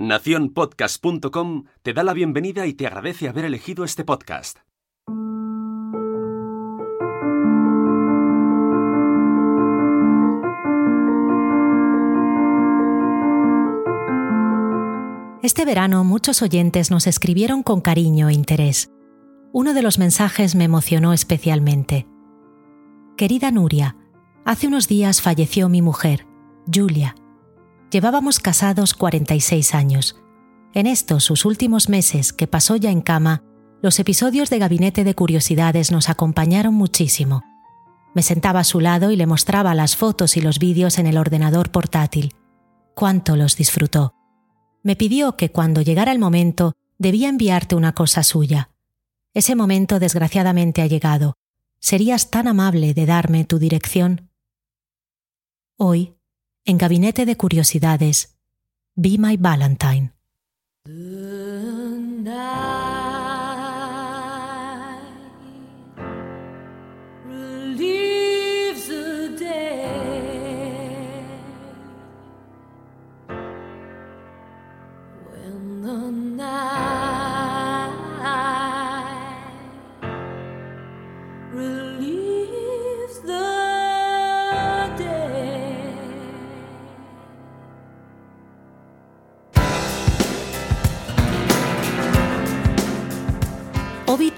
Naciónpodcast.com te da la bienvenida y te agradece haber elegido este podcast. Este verano muchos oyentes nos escribieron con cariño e interés. Uno de los mensajes me emocionó especialmente. Querida Nuria, hace unos días falleció mi mujer, Julia. Llevábamos casados 46 años. En estos sus últimos meses que pasó ya en cama, los episodios de Gabinete de Curiosidades nos acompañaron muchísimo. Me sentaba a su lado y le mostraba las fotos y los vídeos en el ordenador portátil. Cuánto los disfrutó. Me pidió que cuando llegara el momento debía enviarte una cosa suya. Ese momento desgraciadamente ha llegado. ¿Serías tan amable de darme tu dirección? Hoy, en Gabinete de Curiosidades, Be My Valentine.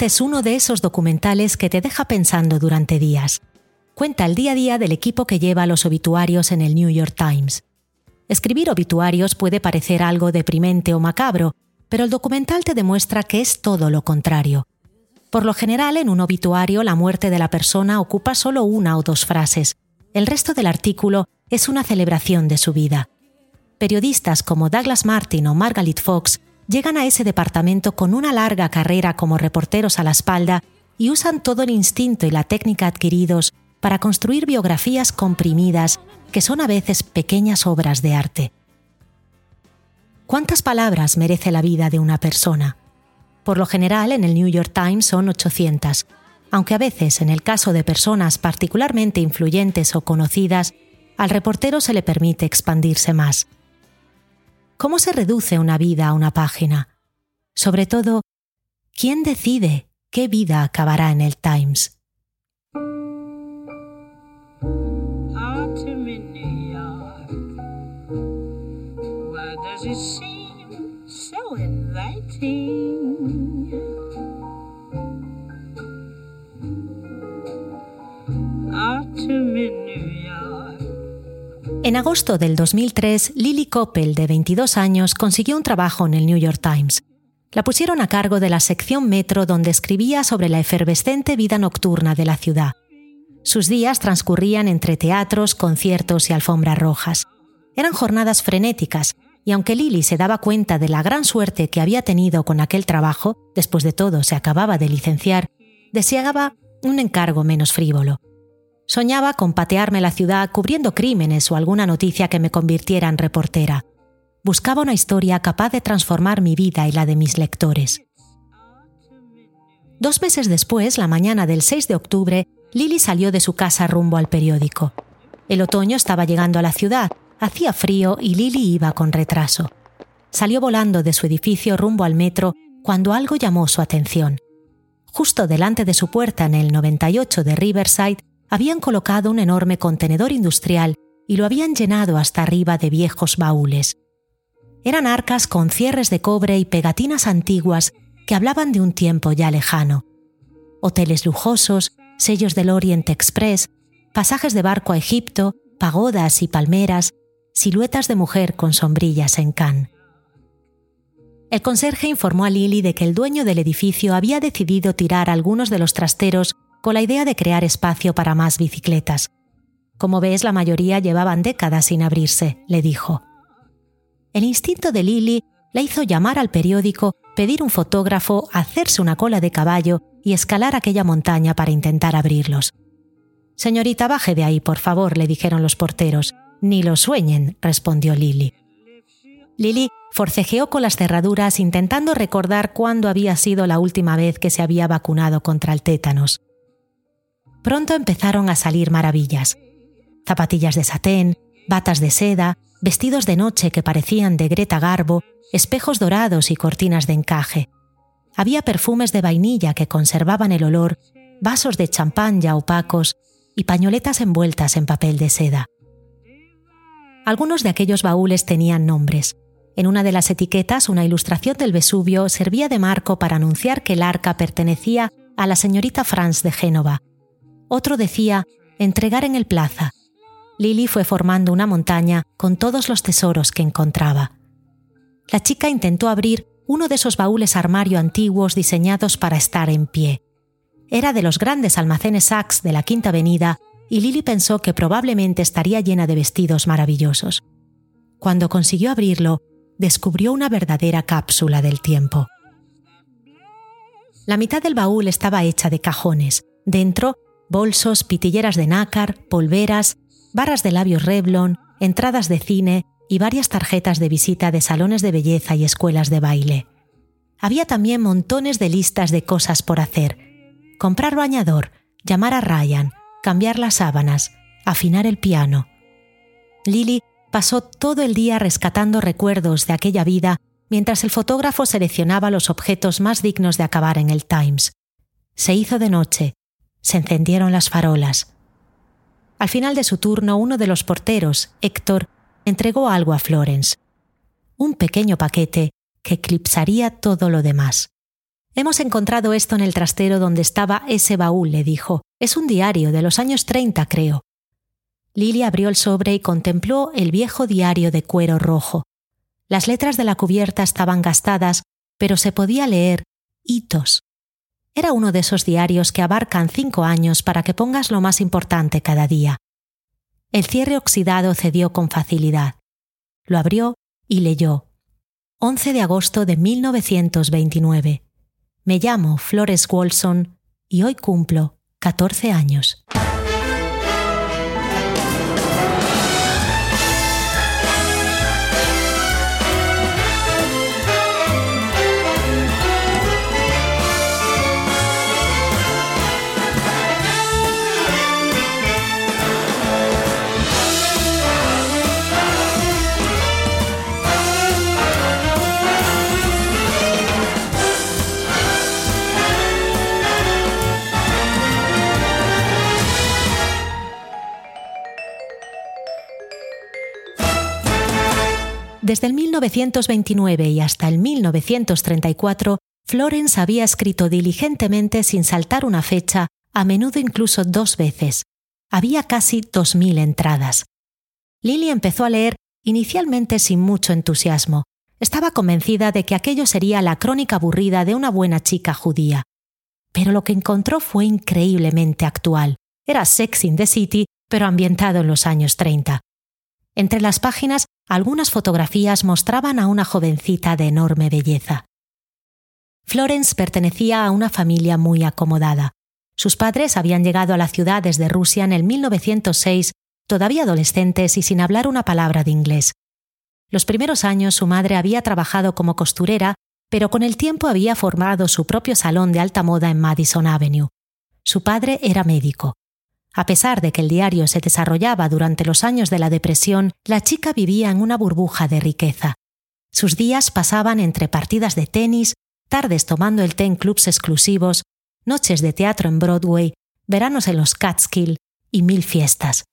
Hobbit es uno de esos documentales que te deja pensando durante días. Cuenta el día a día del equipo que lleva los obituarios en el New York Times. Escribir obituarios puede parecer algo deprimente o macabro, pero el documental te demuestra que es todo lo contrario. Por lo general, en un obituario la muerte de la persona ocupa solo una o dos frases. El resto del artículo es una celebración de su vida. Periodistas como Douglas Martin o Margaret Fox llegan a ese departamento con una larga carrera como reporteros a la espalda y usan todo el instinto y la técnica adquiridos para construir biografías comprimidas que son a veces pequeñas obras de arte. ¿Cuántas palabras merece la vida de una persona? Por lo general, en el New York Times son 800, aunque a veces, en el caso de personas particularmente influyentes o conocidas, al reportero se le permite expandirse más. ¿Cómo se reduce una vida a una página? Sobre todo, ¿quién decide qué vida acabará en el Times? En agosto del 2003, Lily Coppel, de 22 años, consiguió un trabajo en el New York Times. La pusieron a cargo de la sección metro donde escribía sobre la efervescente vida nocturna de la ciudad. Sus días transcurrían entre teatros, conciertos y alfombras rojas. Eran jornadas frenéticas, y aunque Lily se daba cuenta de la gran suerte que había tenido con aquel trabajo, después de todo se acababa de licenciar, deseaba un encargo menos frívolo. Soñaba con patearme la ciudad cubriendo crímenes o alguna noticia que me convirtiera en reportera. Buscaba una historia capaz de transformar mi vida y la de mis lectores. Dos meses después, la mañana del 6 de octubre, Lily salió de su casa rumbo al periódico. El otoño estaba llegando a la ciudad, hacía frío y Lily iba con retraso. Salió volando de su edificio rumbo al metro cuando algo llamó su atención. Justo delante de su puerta en el 98 de Riverside habían colocado un enorme contenedor industrial y lo habían llenado hasta arriba de viejos baúles. Eran arcas con cierres de cobre y pegatinas antiguas que hablaban de un tiempo ya lejano. Hoteles lujosos, sellos del Orient Express, pasajes de barco a Egipto, pagodas y palmeras, siluetas de mujer con sombrillas en Cannes. El conserje informó a Lily de que el dueño del edificio había decidido tirar algunos de los trasteros con la idea de crear espacio para más bicicletas. Como ves, la mayoría llevaban décadas sin abrirse, le dijo. El instinto de Lily la hizo llamar al periódico, pedir un fotógrafo, hacerse una cola de caballo y escalar aquella montaña para intentar abrirlos. Señorita, baje de ahí, por favor, le dijeron los porteros. Ni lo sueñen, respondió Lily. Lily forcejeó con las cerraduras intentando recordar cuándo había sido la última vez que se había vacunado contra el tétanos pronto empezaron a salir maravillas. Zapatillas de satén, batas de seda, vestidos de noche que parecían de Greta Garbo, espejos dorados y cortinas de encaje. Había perfumes de vainilla que conservaban el olor, vasos de champán ya opacos y pañoletas envueltas en papel de seda. Algunos de aquellos baúles tenían nombres. En una de las etiquetas, una ilustración del Vesubio servía de marco para anunciar que el arca pertenecía a la señorita Franz de Génova. Otro decía entregar en el plaza. Lily fue formando una montaña con todos los tesoros que encontraba. La chica intentó abrir uno de esos baúles armario antiguos diseñados para estar en pie. Era de los grandes almacenes Saks de la Quinta Avenida y Lily pensó que probablemente estaría llena de vestidos maravillosos. Cuando consiguió abrirlo, descubrió una verdadera cápsula del tiempo. La mitad del baúl estaba hecha de cajones. Dentro, bolsos, pitilleras de nácar, polveras, barras de labios Revlon, entradas de cine y varias tarjetas de visita de salones de belleza y escuelas de baile. Había también montones de listas de cosas por hacer. Comprar bañador, llamar a Ryan, cambiar las sábanas, afinar el piano. Lily pasó todo el día rescatando recuerdos de aquella vida mientras el fotógrafo seleccionaba los objetos más dignos de acabar en el Times. Se hizo de noche, se encendieron las farolas. Al final de su turno, uno de los porteros, Héctor, entregó algo a Florence. Un pequeño paquete que eclipsaría todo lo demás. Hemos encontrado esto en el trastero donde estaba ese baúl, le dijo. Es un diario de los años 30, creo. Lily abrió el sobre y contempló el viejo diario de cuero rojo. Las letras de la cubierta estaban gastadas, pero se podía leer hitos. Era uno de esos diarios que abarcan cinco años para que pongas lo más importante cada día. El cierre oxidado cedió con facilidad. Lo abrió y leyó. 11 de agosto de 1929. Me llamo Flores Wolson y hoy cumplo 14 años. Desde el 1929 y hasta el 1934, Florence había escrito diligentemente sin saltar una fecha, a menudo incluso dos veces. Había casi 2.000 entradas. Lily empezó a leer inicialmente sin mucho entusiasmo. Estaba convencida de que aquello sería la crónica aburrida de una buena chica judía. Pero lo que encontró fue increíblemente actual. Era Sex in the City, pero ambientado en los años 30. Entre las páginas, algunas fotografías mostraban a una jovencita de enorme belleza. Florence pertenecía a una familia muy acomodada. Sus padres habían llegado a la ciudad desde Rusia en el 1906, todavía adolescentes y sin hablar una palabra de inglés. Los primeros años su madre había trabajado como costurera, pero con el tiempo había formado su propio salón de alta moda en Madison Avenue. Su padre era médico. A pesar de que el diario se desarrollaba durante los años de la depresión, la chica vivía en una burbuja de riqueza. Sus días pasaban entre partidas de tenis, tardes tomando el té en clubs exclusivos, noches de teatro en Broadway, veranos en los Catskill y mil fiestas.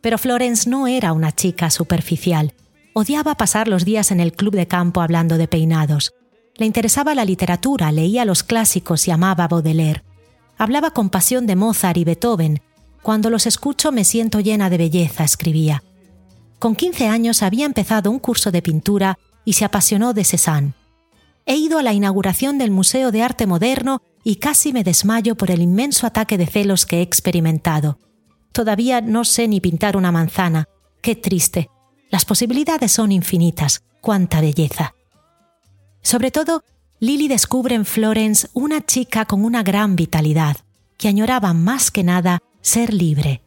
Pero Florence no era una chica superficial. Odiaba pasar los días en el club de campo hablando de peinados. Le interesaba la literatura, leía los clásicos y amaba Baudelaire. Hablaba con pasión de Mozart y Beethoven. Cuando los escucho me siento llena de belleza, escribía. Con 15 años había empezado un curso de pintura y se apasionó de Cézanne. He ido a la inauguración del Museo de Arte Moderno y casi me desmayo por el inmenso ataque de celos que he experimentado. Todavía no sé ni pintar una manzana. Qué triste. Las posibilidades son infinitas. Cuánta belleza. Sobre todo, Lily descubre en Florence una chica con una gran vitalidad, que añoraba más que nada ser libre.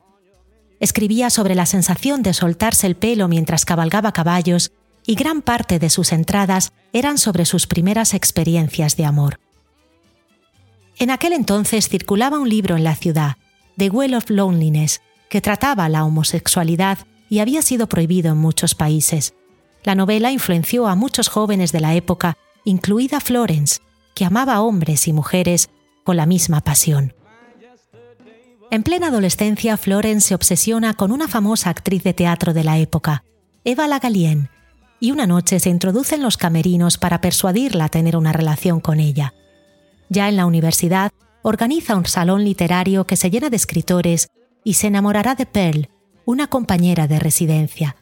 Escribía sobre la sensación de soltarse el pelo mientras cabalgaba caballos y gran parte de sus entradas eran sobre sus primeras experiencias de amor. En aquel entonces circulaba un libro en la ciudad, The Well of Loneliness, que trataba la homosexualidad y había sido prohibido en muchos países. La novela influenció a muchos jóvenes de la época, incluida Florence, que amaba hombres y mujeres con la misma pasión. En plena adolescencia, Florence se obsesiona con una famosa actriz de teatro de la época, Eva Lagalien, y una noche se introduce en los camerinos para persuadirla a tener una relación con ella. Ya en la universidad, organiza un salón literario que se llena de escritores y se enamorará de Pearl, una compañera de residencia.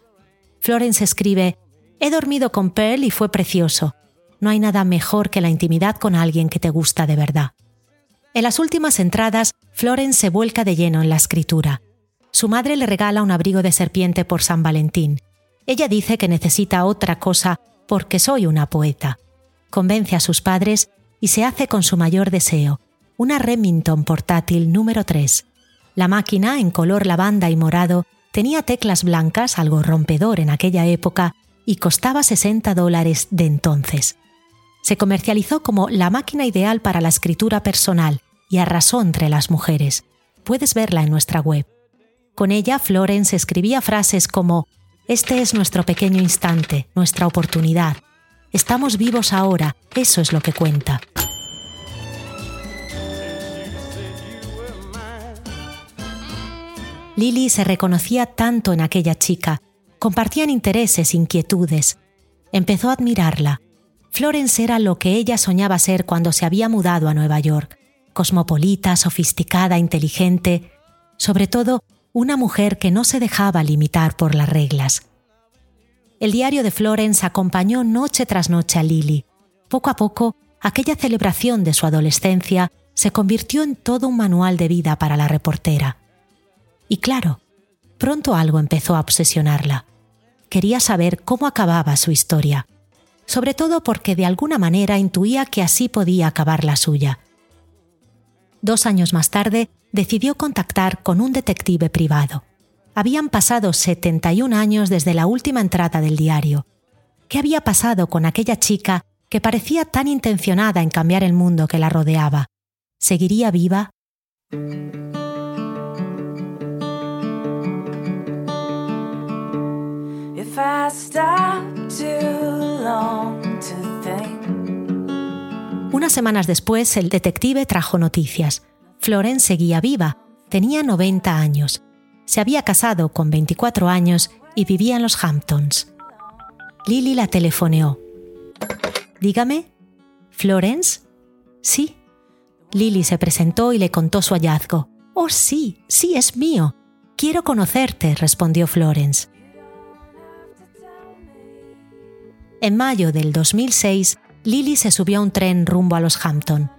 Florence escribe, He dormido con Pearl y fue precioso. No hay nada mejor que la intimidad con alguien que te gusta de verdad. En las últimas entradas, Florence se vuelca de lleno en la escritura. Su madre le regala un abrigo de serpiente por San Valentín. Ella dice que necesita otra cosa porque soy una poeta. Convence a sus padres y se hace con su mayor deseo, una Remington portátil número 3. La máquina, en color lavanda y morado, tenía teclas blancas, algo rompedor en aquella época, y costaba 60 dólares de entonces se comercializó como la máquina ideal para la escritura personal y arrasó entre las mujeres. Puedes verla en nuestra web. Con ella, Florence escribía frases como Este es nuestro pequeño instante, nuestra oportunidad. Estamos vivos ahora, eso es lo que cuenta. Lily se reconocía tanto en aquella chica, compartían intereses, inquietudes. Empezó a admirarla, Florence era lo que ella soñaba ser cuando se había mudado a Nueva York, cosmopolita, sofisticada, inteligente, sobre todo una mujer que no se dejaba limitar por las reglas. El diario de Florence acompañó noche tras noche a Lily. Poco a poco, aquella celebración de su adolescencia se convirtió en todo un manual de vida para la reportera. Y claro, pronto algo empezó a obsesionarla. Quería saber cómo acababa su historia sobre todo porque de alguna manera intuía que así podía acabar la suya. Dos años más tarde, decidió contactar con un detective privado. Habían pasado 71 años desde la última entrada del diario. ¿Qué había pasado con aquella chica que parecía tan intencionada en cambiar el mundo que la rodeaba? ¿Seguiría viva? Unas semanas después, el detective trajo noticias. Florence seguía viva, tenía 90 años. Se había casado con 24 años y vivía en los Hamptons. Lily la telefoneó. Dígame, ¿Florence? Sí. Lily se presentó y le contó su hallazgo. Oh, sí, sí, es mío. Quiero conocerte, respondió Florence. En mayo del 2006, Lily se subió a un tren rumbo a los Hampton.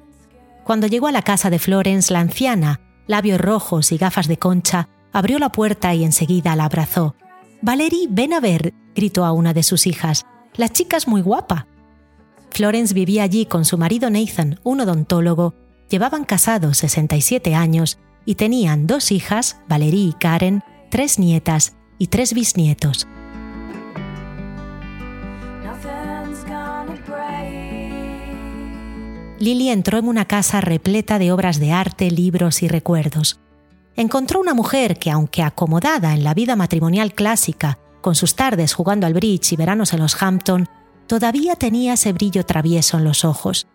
Cuando llegó a la casa de Florence, la anciana, labios rojos y gafas de concha, abrió la puerta y enseguida la abrazó. Valerie, ven a ver, gritó a una de sus hijas. La chica es muy guapa. Florence vivía allí con su marido Nathan, un odontólogo. Llevaban casados 67 años y tenían dos hijas, Valerie y Karen, tres nietas y tres bisnietos. Lily entró en una casa repleta de obras de arte, libros y recuerdos. Encontró una mujer que, aunque acomodada en la vida matrimonial clásica, con sus tardes jugando al bridge y veranos en los Hampton, todavía tenía ese brillo travieso en los ojos.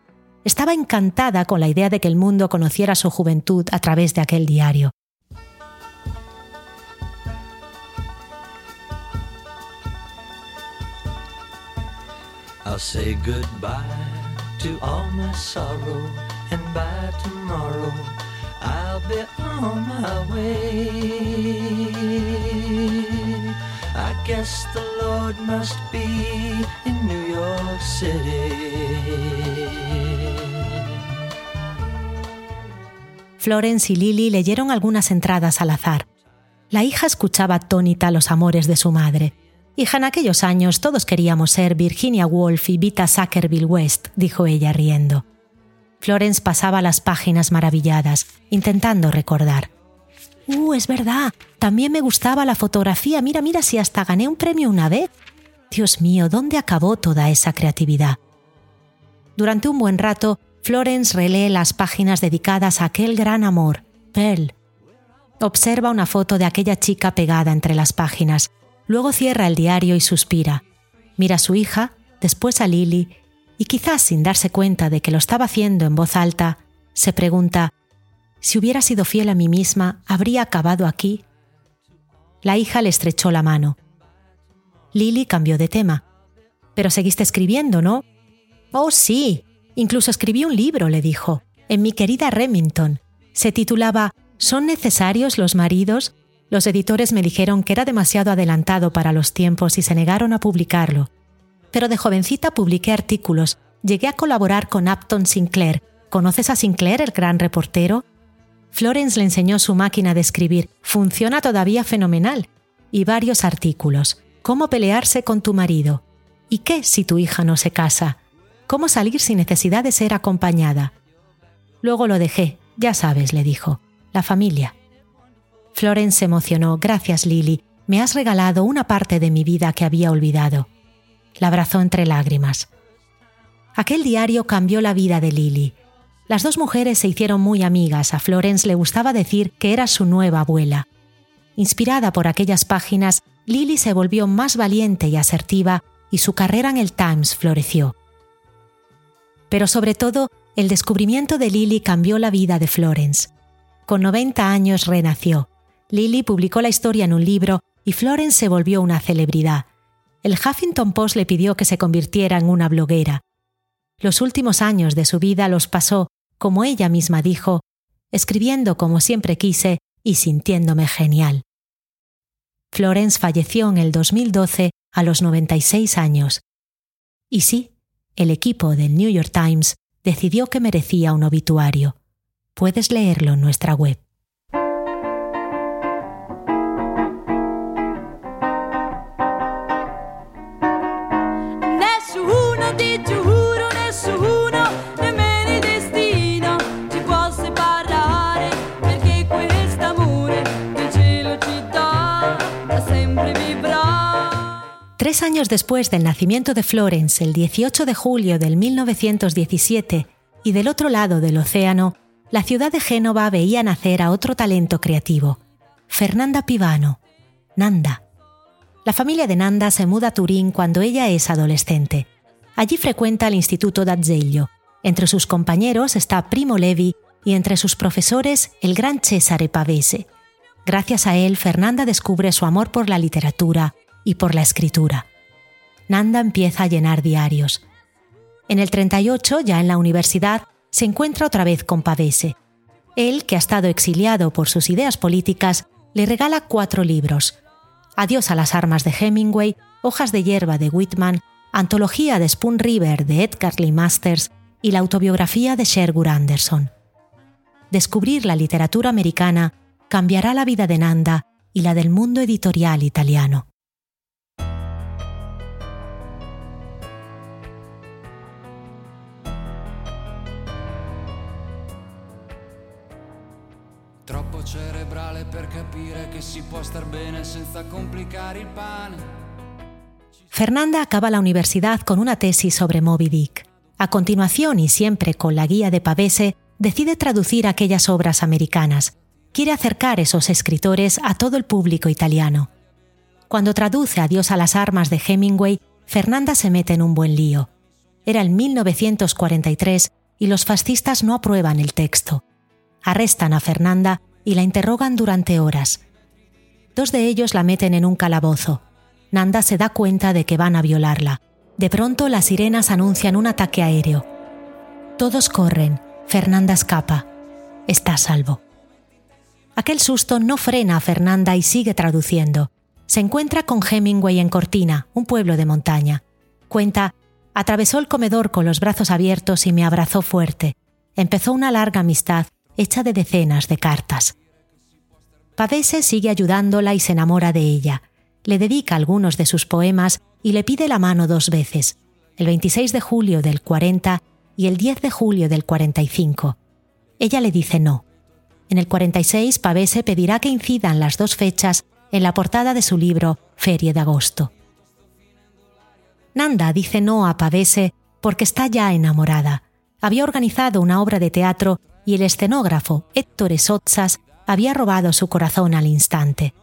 Estaba encantada con la idea de que el mundo conociera su juventud a través de aquel diario. To all my sorrow, and by tomorrow I'll be on my way. I guess the Lord must be in New York City. Florence y Lily leyeron algunas entradas al azar. La hija escuchaba atónita los amores de su madre Hija, en aquellos años todos queríamos ser Virginia Woolf y Vita Sackerville West, dijo ella riendo. Florence pasaba las páginas maravilladas, intentando recordar. Uh, es verdad. También me gustaba la fotografía. Mira, mira, si hasta gané un premio una vez. Dios mío, ¿dónde acabó toda esa creatividad? Durante un buen rato, Florence relee las páginas dedicadas a aquel gran amor, Pearl. Observa una foto de aquella chica pegada entre las páginas. Luego cierra el diario y suspira. Mira a su hija, después a Lily, y quizás sin darse cuenta de que lo estaba haciendo en voz alta, se pregunta, si hubiera sido fiel a mí misma, ¿habría acabado aquí? La hija le estrechó la mano. Lily cambió de tema. Pero seguiste escribiendo, ¿no? Oh, sí. Incluso escribí un libro, le dijo, en mi querida Remington. Se titulaba ¿Son necesarios los maridos? Los editores me dijeron que era demasiado adelantado para los tiempos y se negaron a publicarlo. Pero de jovencita publiqué artículos, llegué a colaborar con Upton Sinclair. ¿Conoces a Sinclair, el gran reportero? Florence le enseñó su máquina de escribir. Funciona todavía fenomenal. Y varios artículos. Cómo pelearse con tu marido. ¿Y qué si tu hija no se casa? Cómo salir sin necesidad de ser acompañada. Luego lo dejé, ya sabes, le dijo. La familia. Florence se emocionó. Gracias, Lily. Me has regalado una parte de mi vida que había olvidado. La abrazó entre lágrimas. Aquel diario cambió la vida de Lily. Las dos mujeres se hicieron muy amigas. A Florence le gustaba decir que era su nueva abuela. Inspirada por aquellas páginas, Lily se volvió más valiente y asertiva y su carrera en el Times floreció. Pero sobre todo, el descubrimiento de Lily cambió la vida de Florence. Con 90 años renació. Lily publicó la historia en un libro y Florence se volvió una celebridad. El Huffington Post le pidió que se convirtiera en una bloguera. Los últimos años de su vida los pasó como ella misma dijo, escribiendo como siempre quise y sintiéndome genial. Florence falleció en el 2012 a los 96 años. Y sí, el equipo del New York Times decidió que merecía un obituario. Puedes leerlo en nuestra web. Tres años después del nacimiento de Florence, el 18 de julio del 1917, y del otro lado del océano, la ciudad de Génova veía nacer a otro talento creativo, Fernanda Pivano, Nanda. La familia de Nanda se muda a Turín cuando ella es adolescente. Allí frecuenta el Instituto d'Azeglio. Entre sus compañeros está Primo Levi y entre sus profesores el gran Cesare Pavese. Gracias a él, Fernanda descubre su amor por la literatura, y por la escritura. Nanda empieza a llenar diarios. En el 38, ya en la universidad, se encuentra otra vez con Pavese. Él, que ha estado exiliado por sus ideas políticas, le regala cuatro libros. Adiós a las armas de Hemingway, Hojas de hierba de Whitman, Antología de Spoon River de Edgar Lee Masters y la autobiografía de Sherwood Anderson. Descubrir la literatura americana cambiará la vida de Nanda y la del mundo editorial italiano. Fernanda acaba la universidad con una tesis sobre Moby Dick. A continuación, y siempre con la guía de Pavese, decide traducir aquellas obras americanas. Quiere acercar esos escritores a todo el público italiano. Cuando traduce Adiós a las armas de Hemingway, Fernanda se mete en un buen lío. Era el 1943 y los fascistas no aprueban el texto. Arrestan a Fernanda y la interrogan durante horas. Dos de ellos la meten en un calabozo. Nanda se da cuenta de que van a violarla. De pronto las sirenas anuncian un ataque aéreo. Todos corren. Fernanda escapa. Está a salvo. Aquel susto no frena a Fernanda y sigue traduciendo. Se encuentra con Hemingway en Cortina, un pueblo de montaña. Cuenta, atravesó el comedor con los brazos abiertos y me abrazó fuerte. Empezó una larga amistad hecha de decenas de cartas. Pavese sigue ayudándola y se enamora de ella. Le dedica algunos de sus poemas y le pide la mano dos veces, el 26 de julio del 40 y el 10 de julio del 45. Ella le dice no. En el 46, Pavese pedirá que incidan las dos fechas en la portada de su libro Ferie de Agosto. Nanda dice no a Pavese porque está ya enamorada. Había organizado una obra de teatro y el escenógrafo Héctor Sotzas había robado su corazón al instante.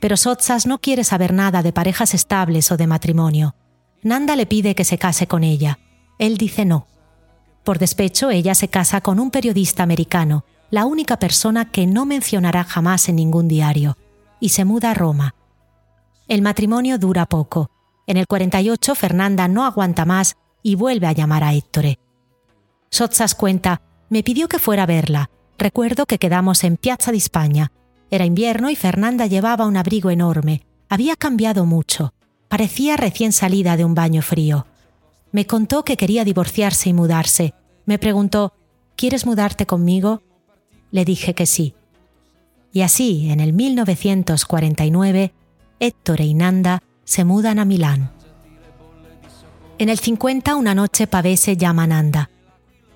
Pero Sotzas no quiere saber nada de parejas estables o de matrimonio. Nanda le pide que se case con ella. Él dice no. Por despecho, ella se casa con un periodista americano, la única persona que no mencionará jamás en ningún diario, y se muda a Roma. El matrimonio dura poco. En el 48 Fernanda no aguanta más y vuelve a llamar a Héctor. Sotzas cuenta, me pidió que fuera a verla. Recuerdo que quedamos en Piazza di España. Era invierno y Fernanda llevaba un abrigo enorme. Había cambiado mucho. Parecía recién salida de un baño frío. Me contó que quería divorciarse y mudarse. Me preguntó, ¿quieres mudarte conmigo? Le dije que sí. Y así, en el 1949, Héctor y Nanda se mudan a Milán. En el 50, una noche Pavese llama a Nanda.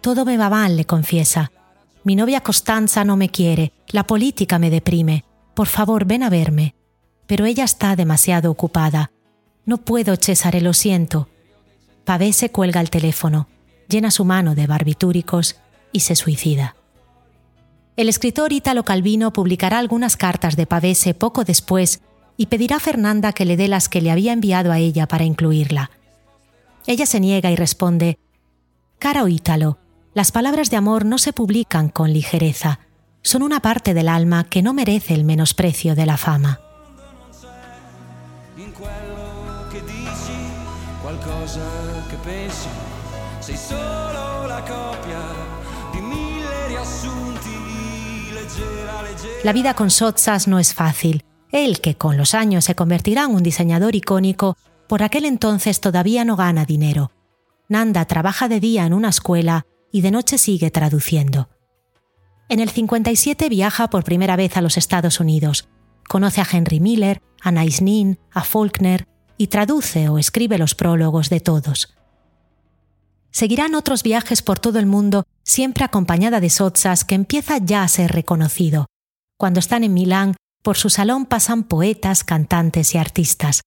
Todo me va mal, le confiesa. Mi novia Costanza no me quiere, la política me deprime. Por favor, ven a verme. Pero ella está demasiado ocupada. No puedo, Cesare, lo siento. Pavese cuelga el teléfono, llena su mano de barbitúricos y se suicida. El escritor Ítalo Calvino publicará algunas cartas de Pavese poco después y pedirá a Fernanda que le dé las que le había enviado a ella para incluirla. Ella se niega y responde, Caro Ítalo, las palabras de amor no se publican con ligereza, son una parte del alma que no merece el menosprecio de la fama. La vida con Sotzas no es fácil. Él, que con los años se convertirá en un diseñador icónico, por aquel entonces todavía no gana dinero. Nanda trabaja de día en una escuela y de noche sigue traduciendo. En el 57 viaja por primera vez a los Estados Unidos. Conoce a Henry Miller, a Naisnin, a Faulkner y traduce o escribe los prólogos de todos. Seguirán otros viajes por todo el mundo, siempre acompañada de Sotzas, que empieza ya a ser reconocido. Cuando están en Milán, por su salón pasan poetas, cantantes y artistas.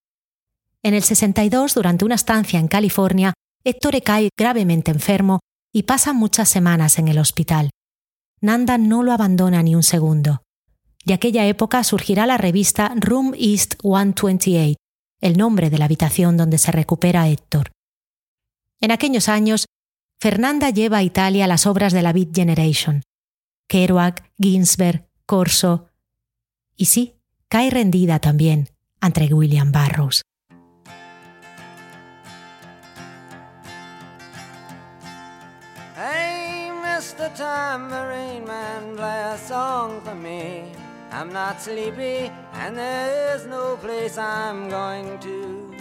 En el 62, durante una estancia en California, Héctor cae gravemente enfermo y pasa muchas semanas en el hospital. Nanda no lo abandona ni un segundo. De aquella época surgirá la revista Room East 128, el nombre de la habitación donde se recupera Héctor. En aquellos años, Fernanda lleva a Italia las obras de la Beat Generation. Kerouac, Ginsberg, Corso. Y sí, cae rendida también ante William Barrows. Tambourine Man, play a song for me. I'm not sleepy, and there is no place I'm going to.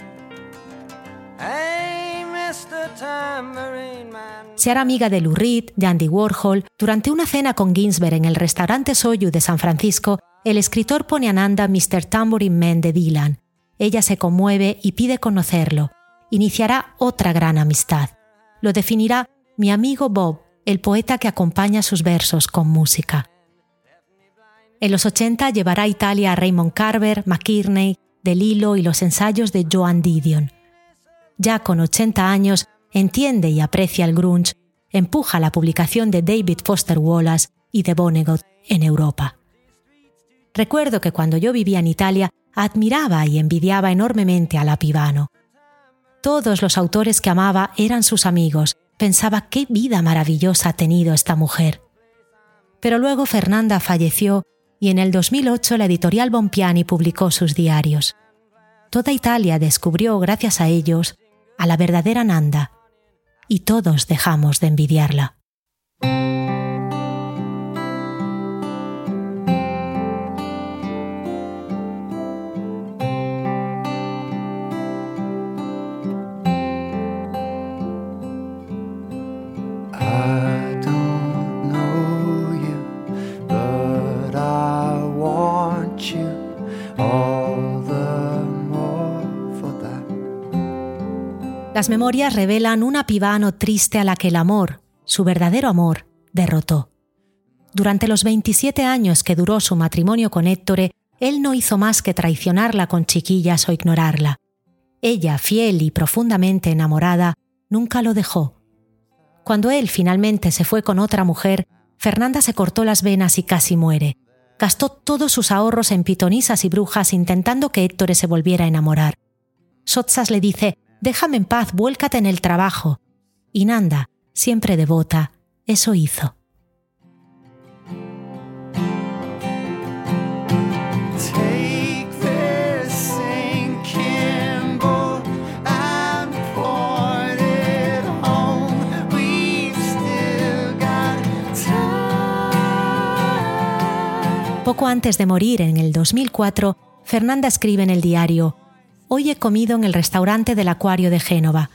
Se hará amiga de Lou Reed, de Andy Warhol. Durante una cena con Ginsberg en el restaurante Soyu de San Francisco, el escritor pone a Nanda Mr. Tambourine Man de Dylan. Ella se conmueve y pide conocerlo. Iniciará otra gran amistad. Lo definirá mi amigo Bob, el poeta que acompaña sus versos con música. En los 80 llevará a Italia a Raymond Carver, McKinney, De Lillo y los ensayos de Joan Didion ya con 80 años, entiende y aprecia el grunge, empuja la publicación de David Foster Wallace y de Vonnegut en Europa. Recuerdo que cuando yo vivía en Italia admiraba y envidiaba enormemente a la Pivano. Todos los autores que amaba eran sus amigos, pensaba qué vida maravillosa ha tenido esta mujer. Pero luego Fernanda falleció y en el 2008 la editorial Bompiani publicó sus diarios. Toda Italia descubrió, gracias a ellos, a la verdadera Nanda, y todos dejamos de envidiarla. Las memorias revelan una pibano triste a la que el amor, su verdadero amor, derrotó. Durante los 27 años que duró su matrimonio con Héctor, él no hizo más que traicionarla con chiquillas o ignorarla. Ella, fiel y profundamente enamorada, nunca lo dejó. Cuando él finalmente se fue con otra mujer, Fernanda se cortó las venas y casi muere. Gastó todos sus ahorros en pitonisas y brujas intentando que Héctor se volviera a enamorar. Sotsas le dice, déjame en paz, vuélcate en el trabajo. Y Nanda, siempre devota, eso hizo. Poco antes de morir en el 2004, Fernanda escribe en el diario, Hoy he comido en el restaurante del Acuario de Génova.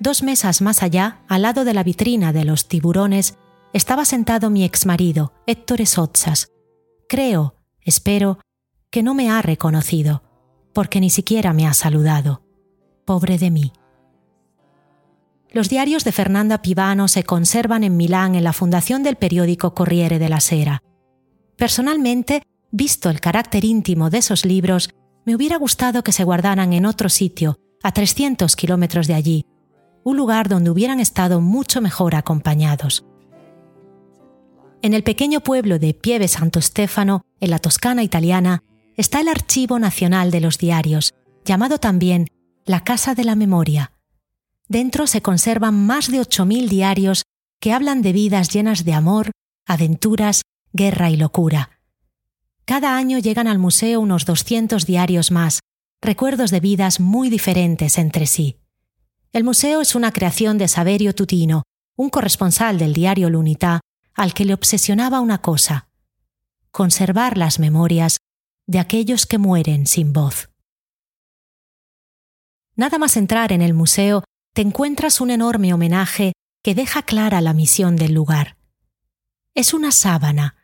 Dos mesas más allá, al lado de la vitrina de los tiburones, estaba sentado mi exmarido, Héctor Sotsas. Creo, espero, que no me ha reconocido, porque ni siquiera me ha saludado. Pobre de mí. Los diarios de Fernanda Pivano se conservan en Milán en la fundación del periódico Corriere della Sera. Personalmente, visto el carácter íntimo de esos libros, me hubiera gustado que se guardaran en otro sitio, a 300 kilómetros de allí, un lugar donde hubieran estado mucho mejor acompañados. En el pequeño pueblo de Pieve Santo Stefano, en la Toscana italiana, está el Archivo Nacional de los Diarios, llamado también la Casa de la Memoria. Dentro se conservan más de 8.000 diarios que hablan de vidas llenas de amor, aventuras guerra y locura. Cada año llegan al museo unos 200 diarios más, recuerdos de vidas muy diferentes entre sí. El museo es una creación de Saverio Tutino, un corresponsal del diario L'Unità, al que le obsesionaba una cosa, conservar las memorias de aquellos que mueren sin voz. Nada más entrar en el museo, te encuentras un enorme homenaje que deja clara la misión del lugar. Es una sábana,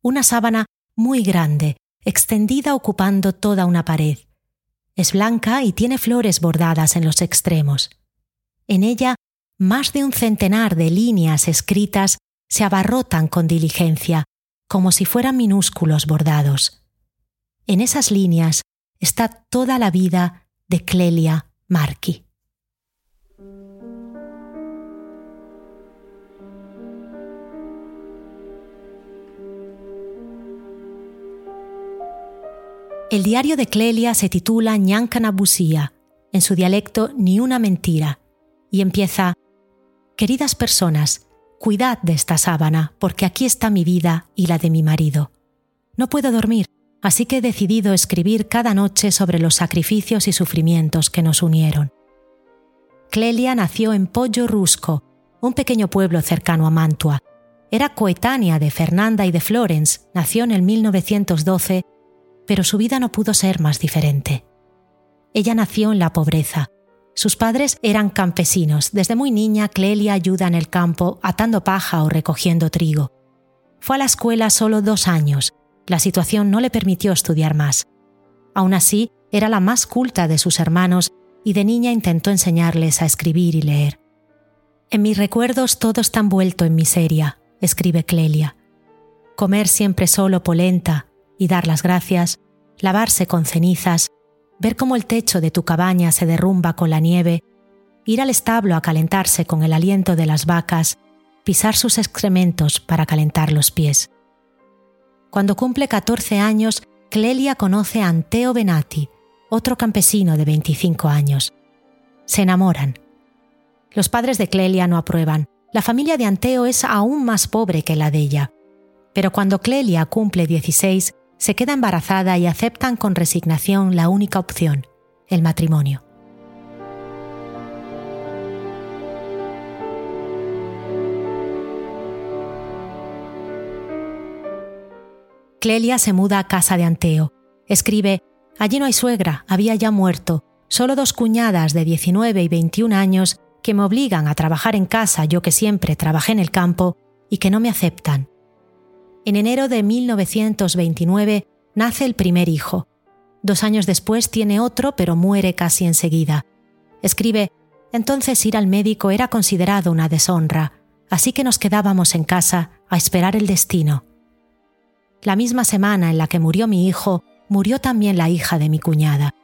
una sábana muy grande, extendida ocupando toda una pared. Es blanca y tiene flores bordadas en los extremos. En ella, más de un centenar de líneas escritas se abarrotan con diligencia, como si fueran minúsculos bordados. En esas líneas está toda la vida de Clelia Marchi. El diario de Clelia se titula Ñancanabusía, en su dialecto Ni una mentira, y empieza Queridas personas, cuidad de esta sábana, porque aquí está mi vida y la de mi marido. No puedo dormir, así que he decidido escribir cada noche sobre los sacrificios y sufrimientos que nos unieron. Clelia nació en Pollo Rusco, un pequeño pueblo cercano a Mantua. Era coetánea de Fernanda y de Florence, nació en el 1912 pero su vida no pudo ser más diferente. Ella nació en la pobreza. Sus padres eran campesinos. Desde muy niña, Clelia ayuda en el campo atando paja o recogiendo trigo. Fue a la escuela solo dos años. La situación no le permitió estudiar más. Aún así, era la más culta de sus hermanos y de niña intentó enseñarles a escribir y leer. En mis recuerdos todo está envuelto en miseria, escribe Clelia. Comer siempre solo polenta, y dar las gracias, lavarse con cenizas, ver cómo el techo de tu cabaña se derrumba con la nieve, ir al establo a calentarse con el aliento de las vacas, pisar sus excrementos para calentar los pies. Cuando cumple 14 años, Clelia conoce a Anteo Benati, otro campesino de 25 años. Se enamoran. Los padres de Clelia no aprueban. La familia de Anteo es aún más pobre que la de ella. Pero cuando Clelia cumple 16, se queda embarazada y aceptan con resignación la única opción, el matrimonio. Clelia se muda a casa de Anteo. Escribe, allí no hay suegra, había ya muerto, solo dos cuñadas de 19 y 21 años que me obligan a trabajar en casa, yo que siempre trabajé en el campo, y que no me aceptan. En enero de 1929 nace el primer hijo. Dos años después tiene otro, pero muere casi enseguida. Escribe, entonces ir al médico era considerado una deshonra, así que nos quedábamos en casa a esperar el destino. La misma semana en la que murió mi hijo, murió también la hija de mi cuñada.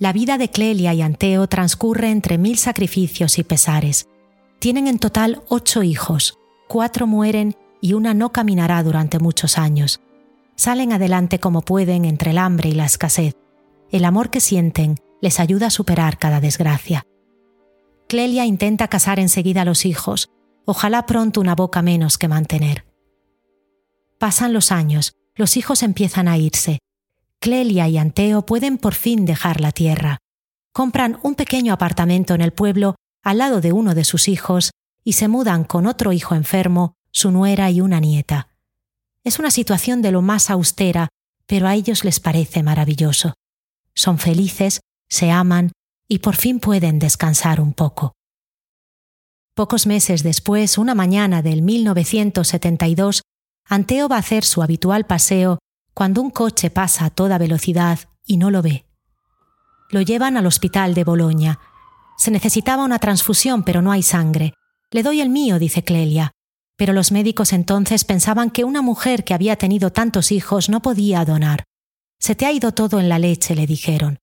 La vida de Clelia y Anteo transcurre entre mil sacrificios y pesares. Tienen en total ocho hijos, cuatro mueren y una no caminará durante muchos años. Salen adelante como pueden entre el hambre y la escasez. El amor que sienten les ayuda a superar cada desgracia. Clelia intenta casar enseguida a los hijos, ojalá pronto una boca menos que mantener. Pasan los años, los hijos empiezan a irse. Clelia y Anteo pueden por fin dejar la tierra. Compran un pequeño apartamento en el pueblo al lado de uno de sus hijos y se mudan con otro hijo enfermo, su nuera y una nieta. Es una situación de lo más austera, pero a ellos les parece maravilloso. Son felices, se aman y por fin pueden descansar un poco. Pocos meses después, una mañana del 1972, Anteo va a hacer su habitual paseo cuando un coche pasa a toda velocidad y no lo ve. Lo llevan al hospital de Boloña. Se necesitaba una transfusión, pero no hay sangre. Le doy el mío, dice Clelia. Pero los médicos entonces pensaban que una mujer que había tenido tantos hijos no podía donar. Se te ha ido todo en la leche, le dijeron.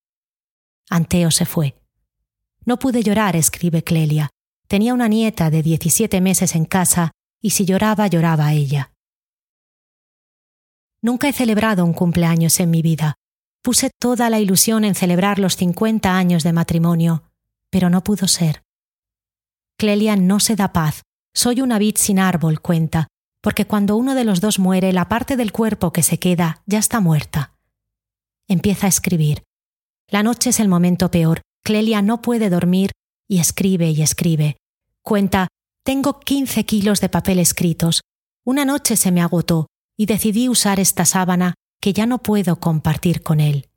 Anteo se fue. No pude llorar, escribe Clelia. Tenía una nieta de 17 meses en casa y si lloraba, lloraba ella. Nunca he celebrado un cumpleaños en mi vida. Puse toda la ilusión en celebrar los 50 años de matrimonio, pero no pudo ser. Clelia no se da paz. Soy una vid sin árbol, cuenta, porque cuando uno de los dos muere, la parte del cuerpo que se queda ya está muerta. Empieza a escribir. La noche es el momento peor. Clelia no puede dormir y escribe y escribe. Cuenta, tengo 15 kilos de papel escritos. Una noche se me agotó y decidí usar esta sábana que ya no puedo compartir con él.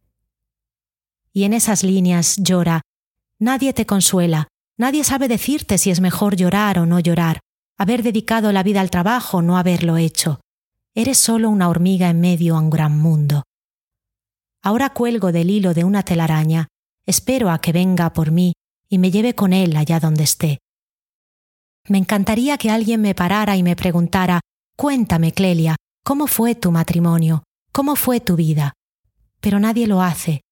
Y en esas líneas llora, nadie te consuela, Nadie sabe decirte si es mejor llorar o no llorar, haber dedicado la vida al trabajo no haberlo hecho. Eres solo una hormiga en medio a un gran mundo. Ahora cuelgo del hilo de una telaraña, espero a que venga por mí y me lleve con él allá donde esté. Me encantaría que alguien me parara y me preguntara, cuéntame, Clelia, ¿cómo fue tu matrimonio? ¿Cómo fue tu vida? Pero nadie lo hace.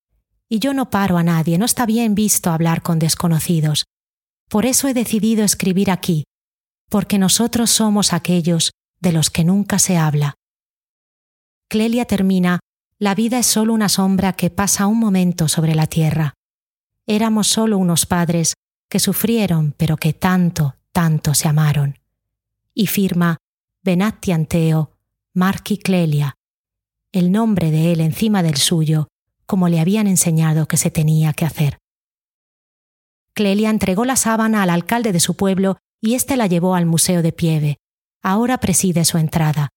Y yo no paro a nadie, no está bien visto hablar con desconocidos. Por eso he decidido escribir aquí, porque nosotros somos aquellos de los que nunca se habla. Clelia termina, la vida es solo una sombra que pasa un momento sobre la tierra. Éramos solo unos padres que sufrieron, pero que tanto, tanto se amaron. Y firma Benatti Anteo, Marchi Clelia, el nombre de él encima del suyo, como le habían enseñado que se tenía que hacer. Clelia entregó la sábana al alcalde de su pueblo y éste la llevó al Museo de Pieve. Ahora preside su entrada.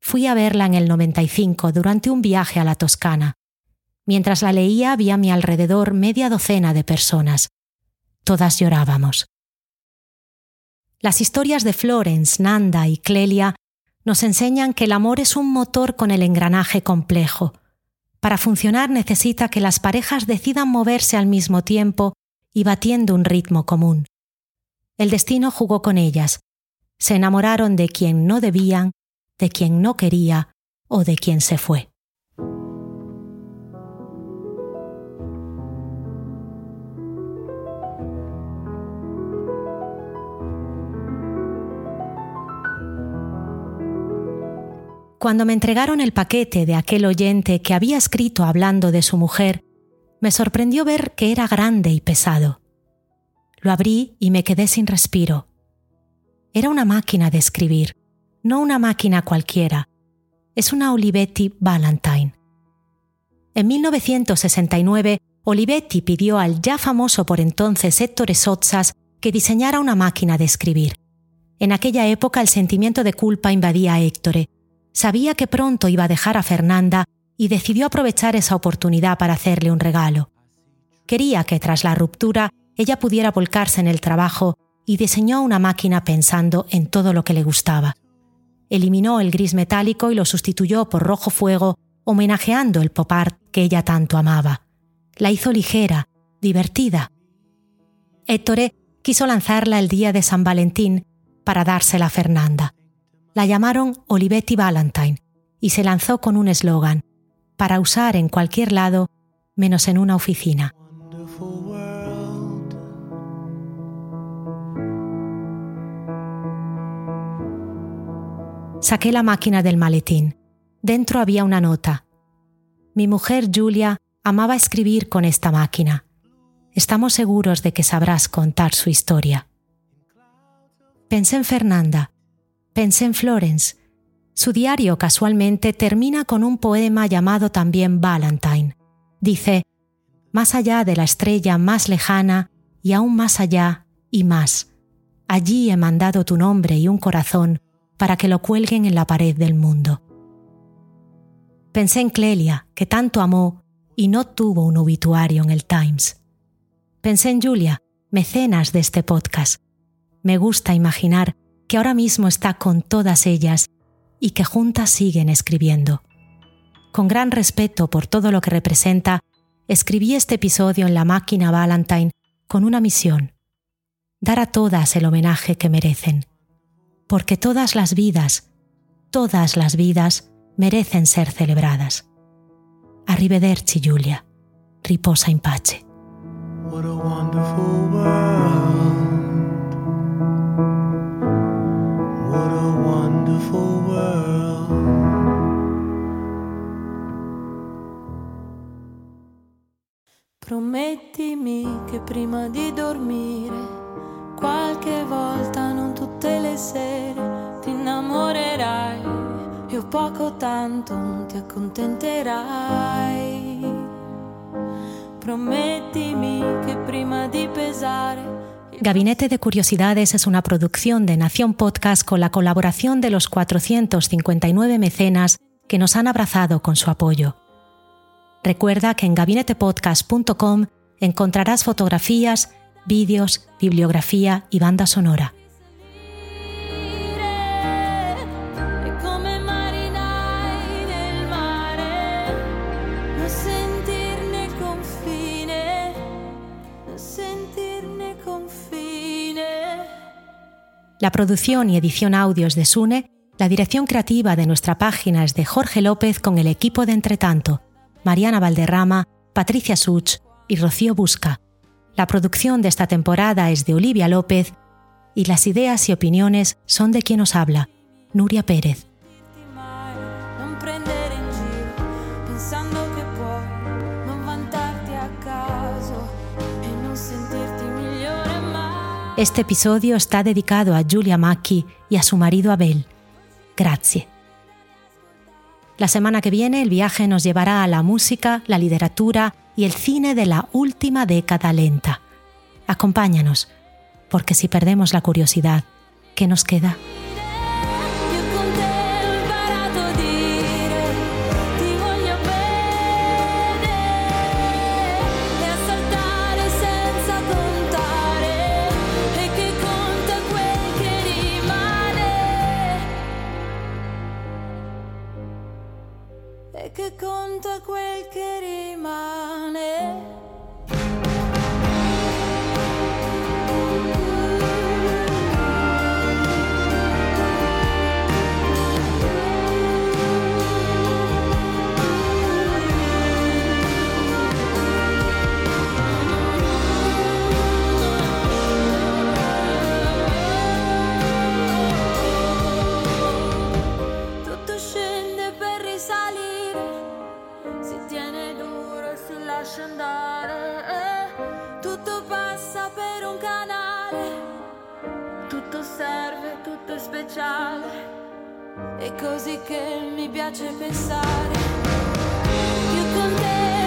Fui a verla en el 95 durante un viaje a la Toscana. Mientras la leía había a mi alrededor media docena de personas. Todas llorábamos. Las historias de Florence, Nanda y Clelia nos enseñan que el amor es un motor con el engranaje complejo. Para funcionar necesita que las parejas decidan moverse al mismo tiempo y batiendo un ritmo común. El destino jugó con ellas. Se enamoraron de quien no debían, de quien no quería o de quien se fue. Cuando me entregaron el paquete de aquel oyente que había escrito hablando de su mujer, me sorprendió ver que era grande y pesado. Lo abrí y me quedé sin respiro. Era una máquina de escribir, no una máquina cualquiera. Es una Olivetti Valentine. En 1969, Olivetti pidió al ya famoso por entonces Ettore Sozzas que diseñara una máquina de escribir. En aquella época el sentimiento de culpa invadía a Héctor. Sabía que pronto iba a dejar a Fernanda y decidió aprovechar esa oportunidad para hacerle un regalo. Quería que tras la ruptura ella pudiera volcarse en el trabajo y diseñó una máquina pensando en todo lo que le gustaba. Eliminó el gris metálico y lo sustituyó por rojo fuego, homenajeando el pop art que ella tanto amaba. La hizo ligera, divertida. Héctor quiso lanzarla el día de San Valentín para dársela a Fernanda. La llamaron Olivetti Valentine y se lanzó con un eslogan, para usar en cualquier lado menos en una oficina. Saqué la máquina del maletín. Dentro había una nota. Mi mujer Julia amaba escribir con esta máquina. Estamos seguros de que sabrás contar su historia. Pensé en Fernanda. Pensé en Florence. Su diario casualmente termina con un poema llamado también Valentine. Dice, más allá de la estrella más lejana y aún más allá y más. Allí he mandado tu nombre y un corazón para que lo cuelguen en la pared del mundo. Pensé en Clelia, que tanto amó y no tuvo un obituario en el Times. Pensé en Julia, mecenas de este podcast. Me gusta imaginar que ahora mismo está con todas ellas y que juntas siguen escribiendo. Con gran respeto por todo lo que representa, escribí este episodio en la máquina Valentine con una misión, dar a todas el homenaje que merecen porque todas las vidas, todas las vidas merecen ser celebradas. Arrivederci, Giulia. Riposa in pace. What a wonderful world. What a wonderful world. Promettimi che prima di dormire poco tanto prima Gabinete de Curiosidades es una producción de Nación Podcast con la colaboración de los 459 mecenas que nos han abrazado con su apoyo. Recuerda que en gabinetepodcast.com encontrarás fotografías, vídeos, bibliografía y banda sonora. La producción y edición audios de Sune, la dirección creativa de nuestra página es de Jorge López con el equipo de Entretanto, Mariana Valderrama, Patricia Such y Rocío Busca. La producción de esta temporada es de Olivia López y las ideas y opiniones son de quien os habla, Nuria Pérez. Este episodio está dedicado a Julia Macchi y a su marido Abel. Grazie. La semana que viene el viaje nos llevará a la música, la literatura y el cine de la última década lenta. Acompáñanos, porque si perdemos la curiosidad, ¿qué nos queda? È così che mi piace pensare. Più con te